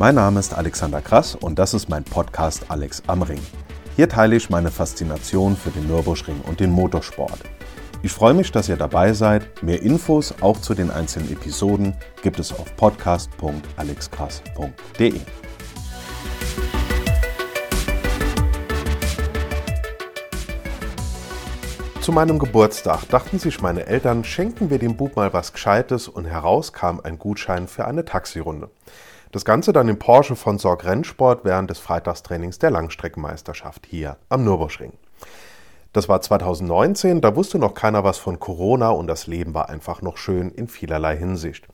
Mein Name ist Alexander Krass und das ist mein Podcast Alex am Ring. Hier teile ich meine Faszination für den Nürburgring und den Motorsport. Ich freue mich, dass ihr dabei seid. Mehr Infos auch zu den einzelnen Episoden gibt es auf podcast.alexkrass.de. Zu meinem Geburtstag dachten sich meine Eltern, schenken wir dem Bub mal was Gescheites und heraus kam ein Gutschein für eine Taxirunde. Das Ganze dann im Porsche von Sorg Rennsport während des Freitagstrainings der Langstreckenmeisterschaft hier am Nürburgring. Das war 2019, da wusste noch keiner was von Corona und das Leben war einfach noch schön in vielerlei Hinsicht.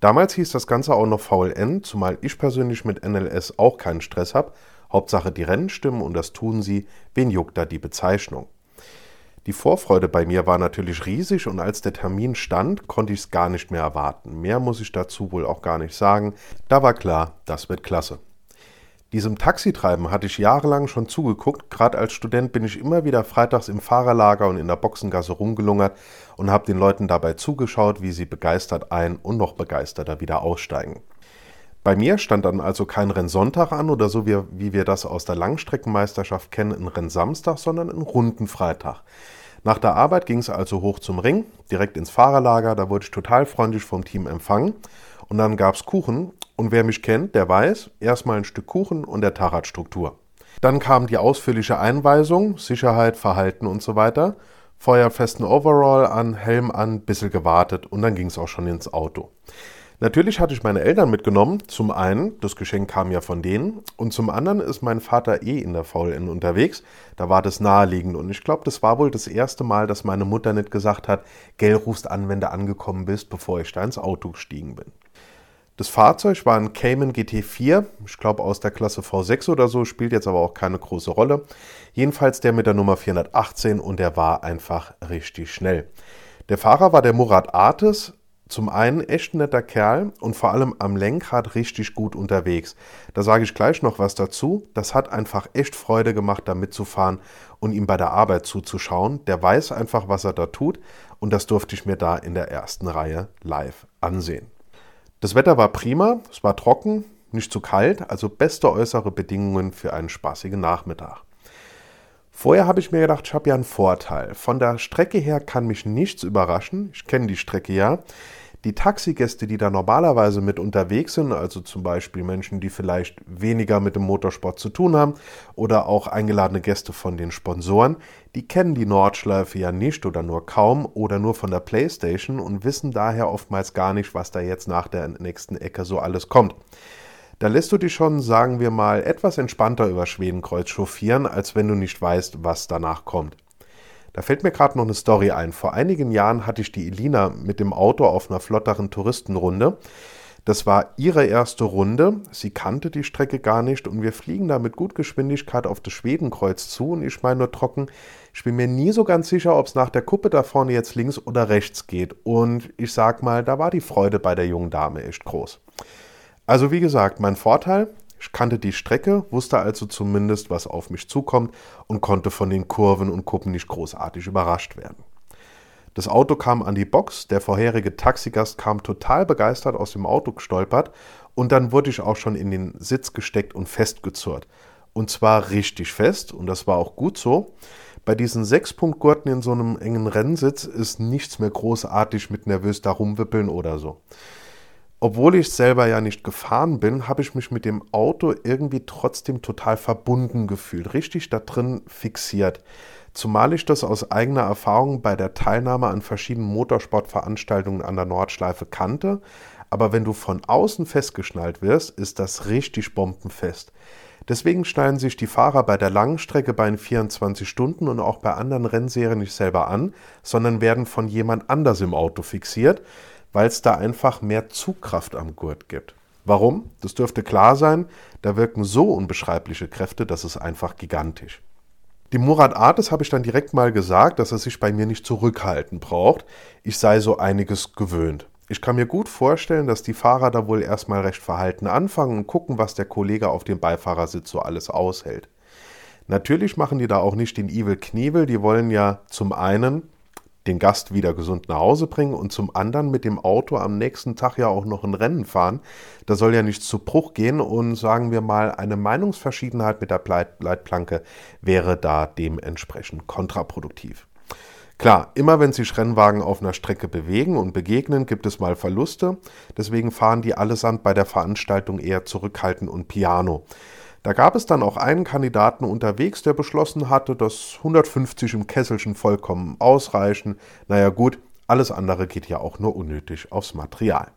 Damals hieß das Ganze auch noch VLN, zumal ich persönlich mit NLS auch keinen Stress habe. Hauptsache die Rennen stimmen und das tun sie, wen juckt da die Bezeichnung. Die Vorfreude bei mir war natürlich riesig und als der Termin stand, konnte ich es gar nicht mehr erwarten. Mehr muss ich dazu wohl auch gar nicht sagen. Da war klar, das wird klasse. Diesem Taxitreiben hatte ich jahrelang schon zugeguckt. Gerade als Student bin ich immer wieder freitags im Fahrerlager und in der Boxengasse rumgelungert und habe den Leuten dabei zugeschaut, wie sie begeistert ein- und noch begeisterter wieder aussteigen. Bei mir stand dann also kein Rennsonntag an oder so wie, wie wir das aus der Langstreckenmeisterschaft kennen, ein Rennsamstag, sondern ein runden Freitag. Nach der Arbeit ging es also hoch zum Ring, direkt ins Fahrerlager, da wurde ich total freundlich vom Team empfangen und dann gab es Kuchen und wer mich kennt, der weiß, erstmal ein Stück Kuchen und der Taradstruktur. Dann kam die ausführliche Einweisung, Sicherheit, Verhalten und so weiter, feuerfesten Overall an, Helm an, bissel gewartet und dann ging es auch schon ins Auto. Natürlich hatte ich meine Eltern mitgenommen. Zum einen, das Geschenk kam ja von denen. Und zum anderen ist mein Vater eh in der VLN unterwegs. Da war das naheliegend. Und ich glaube, das war wohl das erste Mal, dass meine Mutter nicht gesagt hat, Gell rufst an, wenn du angekommen bist, bevor ich da ins Auto gestiegen bin. Das Fahrzeug war ein Cayman GT4, ich glaube aus der Klasse V6 oder so, spielt jetzt aber auch keine große Rolle. Jedenfalls der mit der Nummer 418 und der war einfach richtig schnell. Der Fahrer war der Murat Artes, zum einen echt netter Kerl und vor allem am Lenkrad richtig gut unterwegs. Da sage ich gleich noch was dazu. Das hat einfach echt Freude gemacht, da mitzufahren und ihm bei der Arbeit zuzuschauen. Der weiß einfach, was er da tut und das durfte ich mir da in der ersten Reihe live ansehen. Das Wetter war prima, es war trocken, nicht zu kalt, also beste äußere Bedingungen für einen spaßigen Nachmittag. Vorher habe ich mir gedacht, ich habe ja einen Vorteil. Von der Strecke her kann mich nichts überraschen. Ich kenne die Strecke ja. Die Taxigäste, die da normalerweise mit unterwegs sind, also zum Beispiel Menschen, die vielleicht weniger mit dem Motorsport zu tun haben oder auch eingeladene Gäste von den Sponsoren, die kennen die Nordschleife ja nicht oder nur kaum oder nur von der Playstation und wissen daher oftmals gar nicht, was da jetzt nach der nächsten Ecke so alles kommt. Da lässt du dich schon, sagen wir mal, etwas entspannter über Schwedenkreuz chauffieren, als wenn du nicht weißt, was danach kommt. Da fällt mir gerade noch eine Story ein. Vor einigen Jahren hatte ich die Elina mit dem Auto auf einer flotteren Touristenrunde. Das war ihre erste Runde. Sie kannte die Strecke gar nicht und wir fliegen da mit gut Geschwindigkeit auf das Schwedenkreuz zu. Und ich meine nur trocken, ich bin mir nie so ganz sicher, ob es nach der Kuppe da vorne jetzt links oder rechts geht. Und ich sag mal, da war die Freude bei der jungen Dame echt groß. Also wie gesagt, mein Vorteil, ich kannte die Strecke, wusste also zumindest, was auf mich zukommt und konnte von den Kurven und Kuppen nicht großartig überrascht werden. Das Auto kam an die Box, der vorherige Taxigast kam total begeistert aus dem Auto gestolpert und dann wurde ich auch schon in den Sitz gesteckt und festgezurrt. Und zwar richtig fest und das war auch gut so. Bei diesen Sechspunktgurten in so einem engen Rennsitz ist nichts mehr großartig mit nervös da rumwippeln oder so. Obwohl ich selber ja nicht gefahren bin, habe ich mich mit dem Auto irgendwie trotzdem total verbunden gefühlt, richtig da drin fixiert. Zumal ich das aus eigener Erfahrung bei der Teilnahme an verschiedenen Motorsportveranstaltungen an der Nordschleife kannte. Aber wenn du von außen festgeschnallt wirst, ist das richtig bombenfest. Deswegen schnallen sich die Fahrer bei der langen Strecke bei den 24 Stunden und auch bei anderen Rennserien nicht selber an, sondern werden von jemand anders im Auto fixiert weil es da einfach mehr Zugkraft am Gurt gibt. Warum? Das dürfte klar sein, da wirken so unbeschreibliche Kräfte, das ist einfach gigantisch. Dem Murat Artes habe ich dann direkt mal gesagt, dass er sich bei mir nicht zurückhalten braucht. Ich sei so einiges gewöhnt. Ich kann mir gut vorstellen, dass die Fahrer da wohl erstmal recht verhalten anfangen und gucken, was der Kollege auf dem Beifahrersitz so alles aushält. Natürlich machen die da auch nicht den Evil Knievel, die wollen ja zum einen den Gast wieder gesund nach Hause bringen und zum anderen mit dem Auto am nächsten Tag ja auch noch ein Rennen fahren. Da soll ja nichts zu Bruch gehen und sagen wir mal, eine Meinungsverschiedenheit mit der Leitplanke wäre da dementsprechend kontraproduktiv. Klar, immer wenn sich Rennwagen auf einer Strecke bewegen und begegnen, gibt es mal Verluste. Deswegen fahren die allesamt bei der Veranstaltung eher zurückhaltend und piano. Da gab es dann auch einen Kandidaten unterwegs, der beschlossen hatte, dass 150 im Kesselchen vollkommen ausreichen. Naja gut, alles andere geht ja auch nur unnötig aufs Material.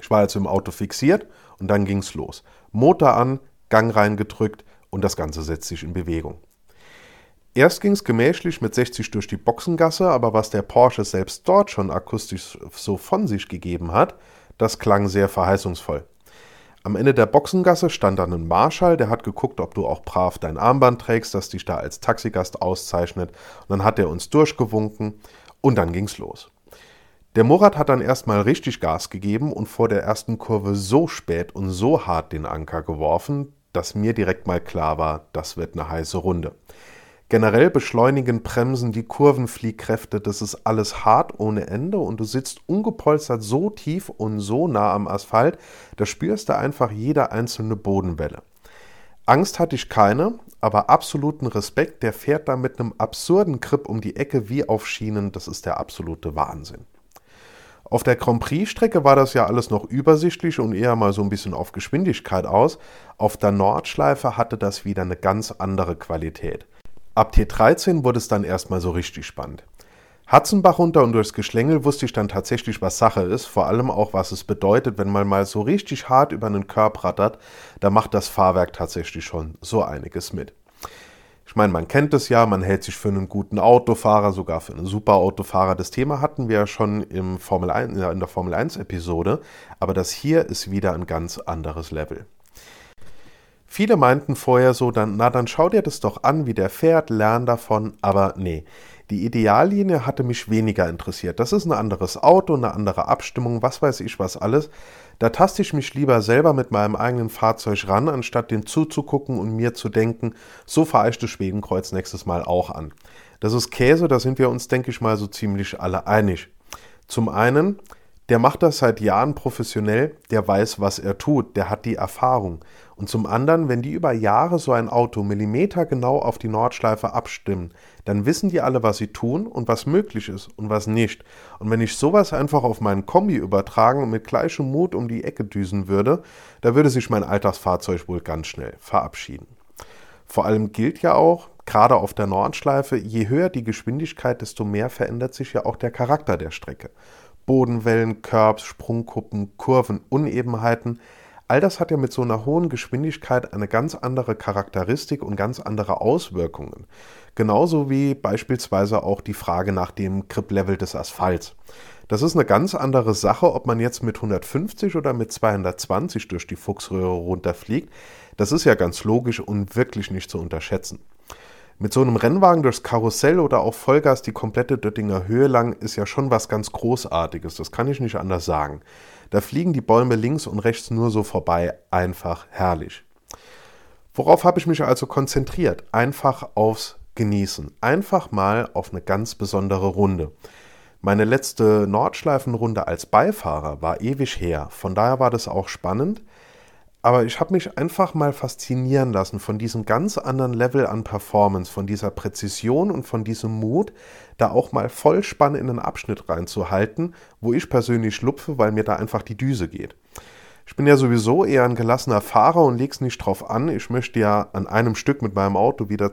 Ich war also im Auto fixiert und dann ging's los. Motor an, Gang reingedrückt und das Ganze setzt sich in Bewegung. Erst ging es gemächlich mit 60 durch die Boxengasse, aber was der Porsche selbst dort schon akustisch so von sich gegeben hat, das klang sehr verheißungsvoll. Am Ende der Boxengasse stand dann ein Marschall, der hat geguckt, ob du auch brav dein Armband trägst, das dich da als Taxigast auszeichnet. Und dann hat er uns durchgewunken und dann ging's los. Der Murat hat dann erstmal richtig Gas gegeben und vor der ersten Kurve so spät und so hart den Anker geworfen, dass mir direkt mal klar war, das wird eine heiße Runde. Generell beschleunigen, bremsen die Kurvenfliehkräfte, das ist alles hart ohne Ende und du sitzt ungepolstert so tief und so nah am Asphalt, da spürst du einfach jede einzelne Bodenwelle. Angst hatte ich keine, aber absoluten Respekt, der fährt da mit einem absurden Grip um die Ecke wie auf Schienen, das ist der absolute Wahnsinn. Auf der Grand Prix-Strecke war das ja alles noch übersichtlich und eher mal so ein bisschen auf Geschwindigkeit aus. Auf der Nordschleife hatte das wieder eine ganz andere Qualität. Ab T13 wurde es dann erstmal so richtig spannend. Hatzenbach runter und durchs Geschlängel wusste ich dann tatsächlich, was Sache ist, vor allem auch, was es bedeutet, wenn man mal so richtig hart über einen Körb rattert, da macht das Fahrwerk tatsächlich schon so einiges mit. Ich meine, man kennt es ja, man hält sich für einen guten Autofahrer, sogar für einen super Autofahrer. Das Thema hatten wir ja schon im Formel 1, in der Formel 1 Episode, aber das hier ist wieder ein ganz anderes Level. Viele meinten vorher so, dann, na dann schau dir das doch an, wie der fährt, lern davon, aber nee. Die Ideallinie hatte mich weniger interessiert. Das ist ein anderes Auto, eine andere Abstimmung, was weiß ich was alles. Da taste ich mich lieber selber mit meinem eigenen Fahrzeug ran, anstatt dem zuzugucken und mir zu denken, so fahre ich das Schwedenkreuz nächstes Mal auch an. Das ist Käse, da sind wir uns, denke ich mal, so ziemlich alle einig. Zum einen, der macht das seit Jahren professionell, der weiß, was er tut, der hat die Erfahrung. Und zum anderen, wenn die über Jahre so ein Auto millimetergenau auf die Nordschleife abstimmen, dann wissen die alle, was sie tun und was möglich ist und was nicht. Und wenn ich sowas einfach auf meinen Kombi übertragen und mit gleichem Mut um die Ecke düsen würde, da würde sich mein Alltagsfahrzeug wohl ganz schnell verabschieden. Vor allem gilt ja auch, gerade auf der Nordschleife, je höher die Geschwindigkeit, desto mehr verändert sich ja auch der Charakter der Strecke. Bodenwellen, Curbs, Sprungkuppen, Kurven, Unebenheiten – All das hat ja mit so einer hohen Geschwindigkeit eine ganz andere Charakteristik und ganz andere Auswirkungen. Genauso wie beispielsweise auch die Frage nach dem Grip-Level des Asphalts. Das ist eine ganz andere Sache, ob man jetzt mit 150 oder mit 220 durch die Fuchsröhre runterfliegt. Das ist ja ganz logisch und wirklich nicht zu unterschätzen. Mit so einem Rennwagen durchs Karussell oder auch Vollgas die komplette Döttinger Höhe lang ist ja schon was ganz Großartiges, das kann ich nicht anders sagen. Da fliegen die Bäume links und rechts nur so vorbei, einfach herrlich. Worauf habe ich mich also konzentriert? Einfach aufs Genießen. Einfach mal auf eine ganz besondere Runde. Meine letzte Nordschleifenrunde als Beifahrer war ewig her, von daher war das auch spannend. Aber ich habe mich einfach mal faszinieren lassen von diesem ganz anderen Level an Performance, von dieser Präzision und von diesem Mut, da auch mal Vollspann in einen Abschnitt reinzuhalten, wo ich persönlich schlupfe, weil mir da einfach die Düse geht. Ich bin ja sowieso eher ein gelassener Fahrer und leg's nicht drauf an. Ich möchte ja an einem Stück mit meinem Auto wieder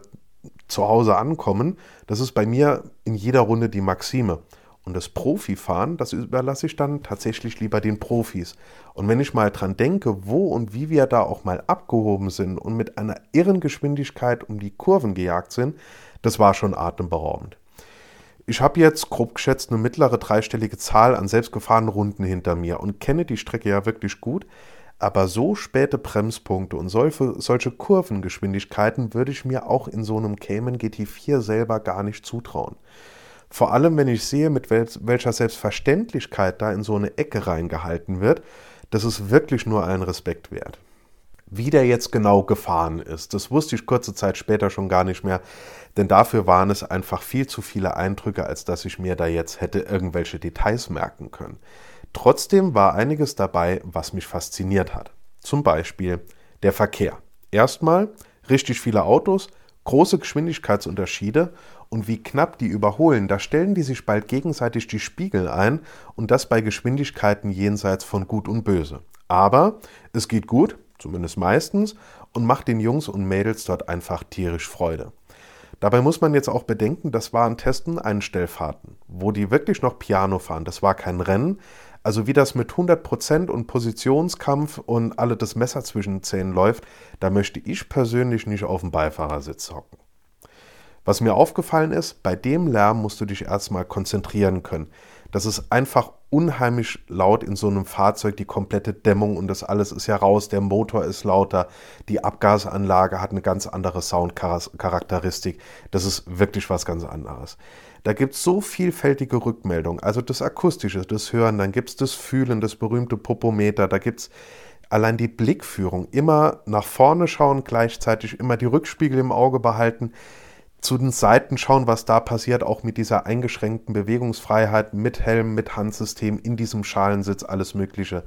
zu Hause ankommen. Das ist bei mir in jeder Runde die Maxime. Und das Profifahren, das überlasse ich dann tatsächlich lieber den Profis. Und wenn ich mal dran denke, wo und wie wir da auch mal abgehoben sind und mit einer irren Geschwindigkeit um die Kurven gejagt sind, das war schon atemberaubend. Ich habe jetzt grob geschätzt eine mittlere dreistellige Zahl an selbstgefahrenen Runden hinter mir und kenne die Strecke ja wirklich gut, aber so späte Bremspunkte und solche, solche Kurvengeschwindigkeiten würde ich mir auch in so einem Cayman GT4 selber gar nicht zutrauen. Vor allem, wenn ich sehe, mit welcher Selbstverständlichkeit da in so eine Ecke reingehalten wird, das ist wirklich nur allen Respekt wert. Wie der jetzt genau gefahren ist, das wusste ich kurze Zeit später schon gar nicht mehr, denn dafür waren es einfach viel zu viele Eindrücke, als dass ich mir da jetzt hätte irgendwelche Details merken können. Trotzdem war einiges dabei, was mich fasziniert hat. Zum Beispiel der Verkehr. Erstmal richtig viele Autos, große Geschwindigkeitsunterschiede und wie knapp die überholen, da stellen die sich bald gegenseitig die Spiegel ein und das bei Geschwindigkeiten jenseits von Gut und Böse. Aber es geht gut, zumindest meistens, und macht den Jungs und Mädels dort einfach tierisch Freude. Dabei muss man jetzt auch bedenken, das waren Testen Einstellfahrten, wo die wirklich noch Piano fahren. Das war kein Rennen. Also wie das mit 100% und Positionskampf und alle das Messer zwischen den Zähnen läuft, da möchte ich persönlich nicht auf dem Beifahrersitz hocken. Was mir aufgefallen ist, bei dem Lärm musst du dich erstmal konzentrieren können. Das ist einfach unheimlich laut in so einem Fahrzeug, die komplette Dämmung und das alles ist ja raus, der Motor ist lauter, die Abgasanlage hat eine ganz andere Soundcharakteristik. Das ist wirklich was ganz anderes. Da gibt es so vielfältige Rückmeldungen, also das Akustische, das Hören, dann gibt es das Fühlen, das berühmte Popometer, da gibt es allein die Blickführung, immer nach vorne schauen, gleichzeitig immer die Rückspiegel im Auge behalten zu den Seiten schauen, was da passiert, auch mit dieser eingeschränkten Bewegungsfreiheit, mit Helm, mit Handsystem, in diesem Schalensitz, alles Mögliche.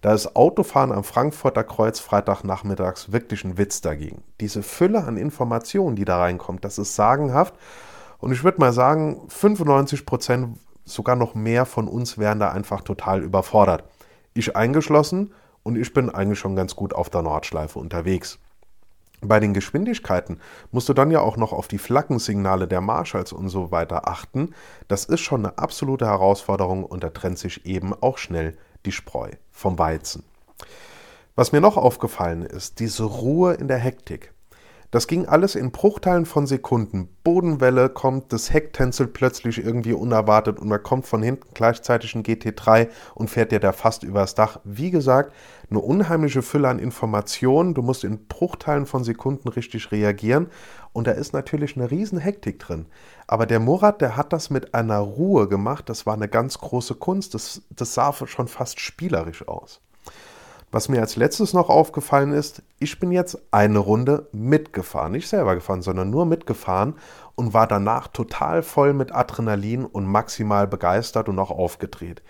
Da ist Autofahren am Frankfurter Kreuz Freitagnachmittags wirklich ein Witz dagegen. Diese Fülle an Informationen, die da reinkommt, das ist sagenhaft. Und ich würde mal sagen, 95 Prozent, sogar noch mehr von uns wären da einfach total überfordert. Ich eingeschlossen und ich bin eigentlich schon ganz gut auf der Nordschleife unterwegs. Bei den Geschwindigkeiten musst du dann ja auch noch auf die Flaggensignale der Marshalls und so weiter achten. Das ist schon eine absolute Herausforderung und da trennt sich eben auch schnell die Spreu vom Weizen. Was mir noch aufgefallen ist, diese Ruhe in der Hektik. Das ging alles in Bruchteilen von Sekunden. Bodenwelle kommt, das Heck tänzelt plötzlich irgendwie unerwartet und man kommt von hinten gleichzeitig ein GT3 und fährt dir da fast übers Dach. Wie gesagt, eine unheimliche Fülle an Informationen. Du musst in Bruchteilen von Sekunden richtig reagieren und da ist natürlich eine riesen Hektik drin. Aber der Murat, der hat das mit einer Ruhe gemacht. Das war eine ganz große Kunst. Das, das sah schon fast spielerisch aus. Was mir als letztes noch aufgefallen ist, ich bin jetzt eine Runde mitgefahren, nicht selber gefahren, sondern nur mitgefahren und war danach total voll mit Adrenalin und maximal begeistert und auch aufgedreht.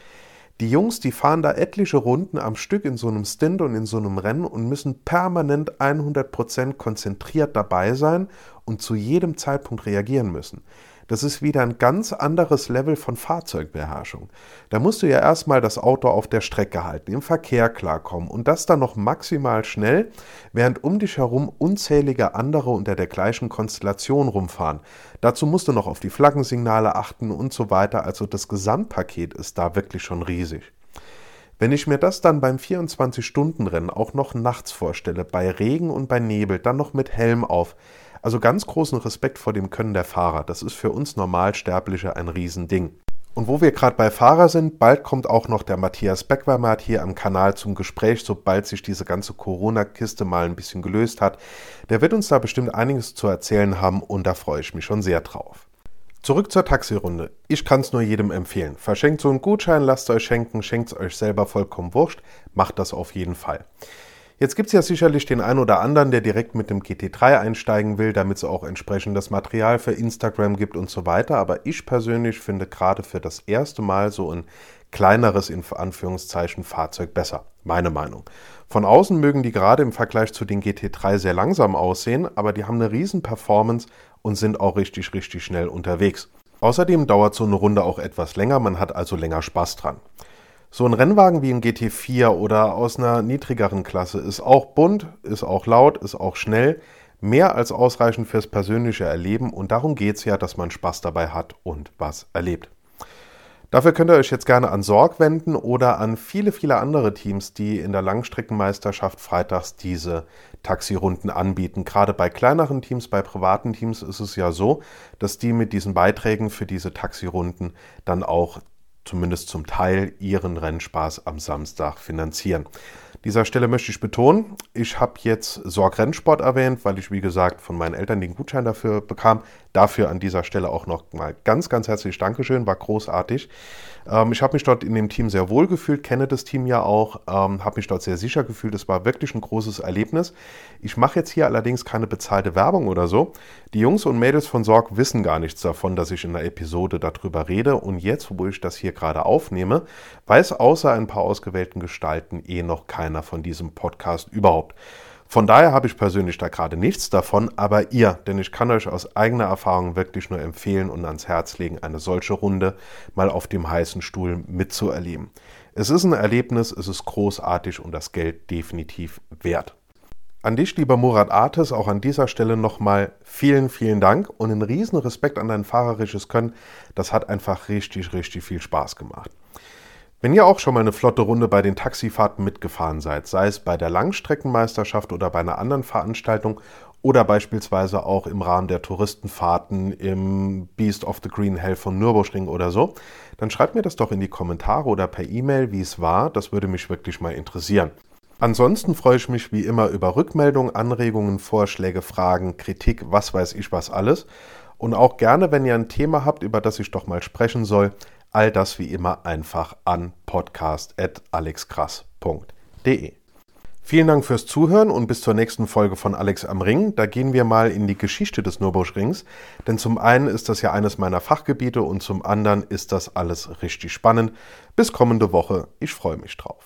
Die Jungs, die fahren da etliche Runden am Stück in so einem Stint und in so einem Rennen und müssen permanent 100% konzentriert dabei sein und zu jedem Zeitpunkt reagieren müssen. Das ist wieder ein ganz anderes Level von Fahrzeugbeherrschung. Da musst du ja erstmal das Auto auf der Strecke halten, im Verkehr klarkommen und das dann noch maximal schnell, während um dich herum unzählige andere unter der gleichen Konstellation rumfahren. Dazu musst du noch auf die Flaggensignale achten und so weiter. Also das Gesamtpaket ist da wirklich schon riesig. Wenn ich mir das dann beim 24-Stunden-Rennen auch noch nachts vorstelle, bei Regen und bei Nebel, dann noch mit Helm auf, also ganz großen Respekt vor dem Können der Fahrer. Das ist für uns Normalsterbliche ein Riesending. Und wo wir gerade bei Fahrer sind, bald kommt auch noch der Matthias Beckweimer hier am Kanal zum Gespräch, sobald sich diese ganze Corona-Kiste mal ein bisschen gelöst hat. Der wird uns da bestimmt einiges zu erzählen haben und da freue ich mich schon sehr drauf. Zurück zur Taxirunde. Ich kann es nur jedem empfehlen. Verschenkt so einen Gutschein, lasst euch schenken, schenkt es euch selber vollkommen wurscht, macht das auf jeden Fall. Jetzt gibt es ja sicherlich den einen oder anderen, der direkt mit dem GT3 einsteigen will, damit es auch entsprechendes Material für Instagram gibt und so weiter. Aber ich persönlich finde gerade für das erste Mal so ein kleineres, in Anführungszeichen, Fahrzeug besser. Meine Meinung. Von außen mögen die gerade im Vergleich zu den GT3 sehr langsam aussehen, aber die haben eine riesen Performance und sind auch richtig, richtig schnell unterwegs. Außerdem dauert so eine Runde auch etwas länger, man hat also länger Spaß dran. So ein Rennwagen wie ein GT4 oder aus einer niedrigeren Klasse ist auch bunt, ist auch laut, ist auch schnell, mehr als ausreichend fürs persönliche Erleben und darum geht es ja, dass man Spaß dabei hat und was erlebt. Dafür könnt ihr euch jetzt gerne an Sorg wenden oder an viele, viele andere Teams, die in der Langstreckenmeisterschaft freitags diese Taxirunden anbieten. Gerade bei kleineren Teams, bei privaten Teams ist es ja so, dass die mit diesen Beiträgen für diese Taxirunden dann auch zumindest zum Teil ihren Rennspaß am Samstag finanzieren. Dieser Stelle möchte ich betonen, ich habe jetzt Sorg Rennsport erwähnt, weil ich, wie gesagt, von meinen Eltern den Gutschein dafür bekam. Dafür an dieser Stelle auch noch mal ganz, ganz herzlich Dankeschön, war großartig. Ähm, ich habe mich dort in dem Team sehr wohl gefühlt, kenne das Team ja auch, ähm, habe mich dort sehr sicher gefühlt. Es war wirklich ein großes Erlebnis. Ich mache jetzt hier allerdings keine bezahlte Werbung oder so. Die Jungs und Mädels von Sorg wissen gar nichts davon, dass ich in der Episode darüber rede. Und jetzt, wo ich das hier gerade aufnehme, weiß außer ein paar ausgewählten Gestalten eh noch keiner von diesem Podcast überhaupt. Von daher habe ich persönlich da gerade nichts davon, aber ihr, denn ich kann euch aus eigener Erfahrung wirklich nur empfehlen und ans Herz legen, eine solche Runde mal auf dem heißen Stuhl mitzuerleben. Es ist ein Erlebnis, es ist großartig und das Geld definitiv wert. An dich, lieber Murat Artes, auch an dieser Stelle nochmal vielen, vielen Dank und einen riesen Respekt an dein fahrerisches Können. Das hat einfach richtig, richtig viel Spaß gemacht. Wenn ihr auch schon mal eine flotte Runde bei den Taxifahrten mitgefahren seid, sei es bei der Langstreckenmeisterschaft oder bei einer anderen Veranstaltung oder beispielsweise auch im Rahmen der Touristenfahrten im Beast of the Green Hell von Nürburgring oder so, dann schreibt mir das doch in die Kommentare oder per E-Mail, wie es war. Das würde mich wirklich mal interessieren. Ansonsten freue ich mich wie immer über Rückmeldungen, Anregungen, Vorschläge, Fragen, Kritik, was weiß ich was alles. Und auch gerne, wenn ihr ein Thema habt, über das ich doch mal sprechen soll, All das wie immer einfach an podcast.alexkrass.de. Vielen Dank fürs Zuhören und bis zur nächsten Folge von Alex am Ring. Da gehen wir mal in die Geschichte des Nürburgrings, denn zum einen ist das ja eines meiner Fachgebiete und zum anderen ist das alles richtig spannend. Bis kommende Woche. Ich freue mich drauf.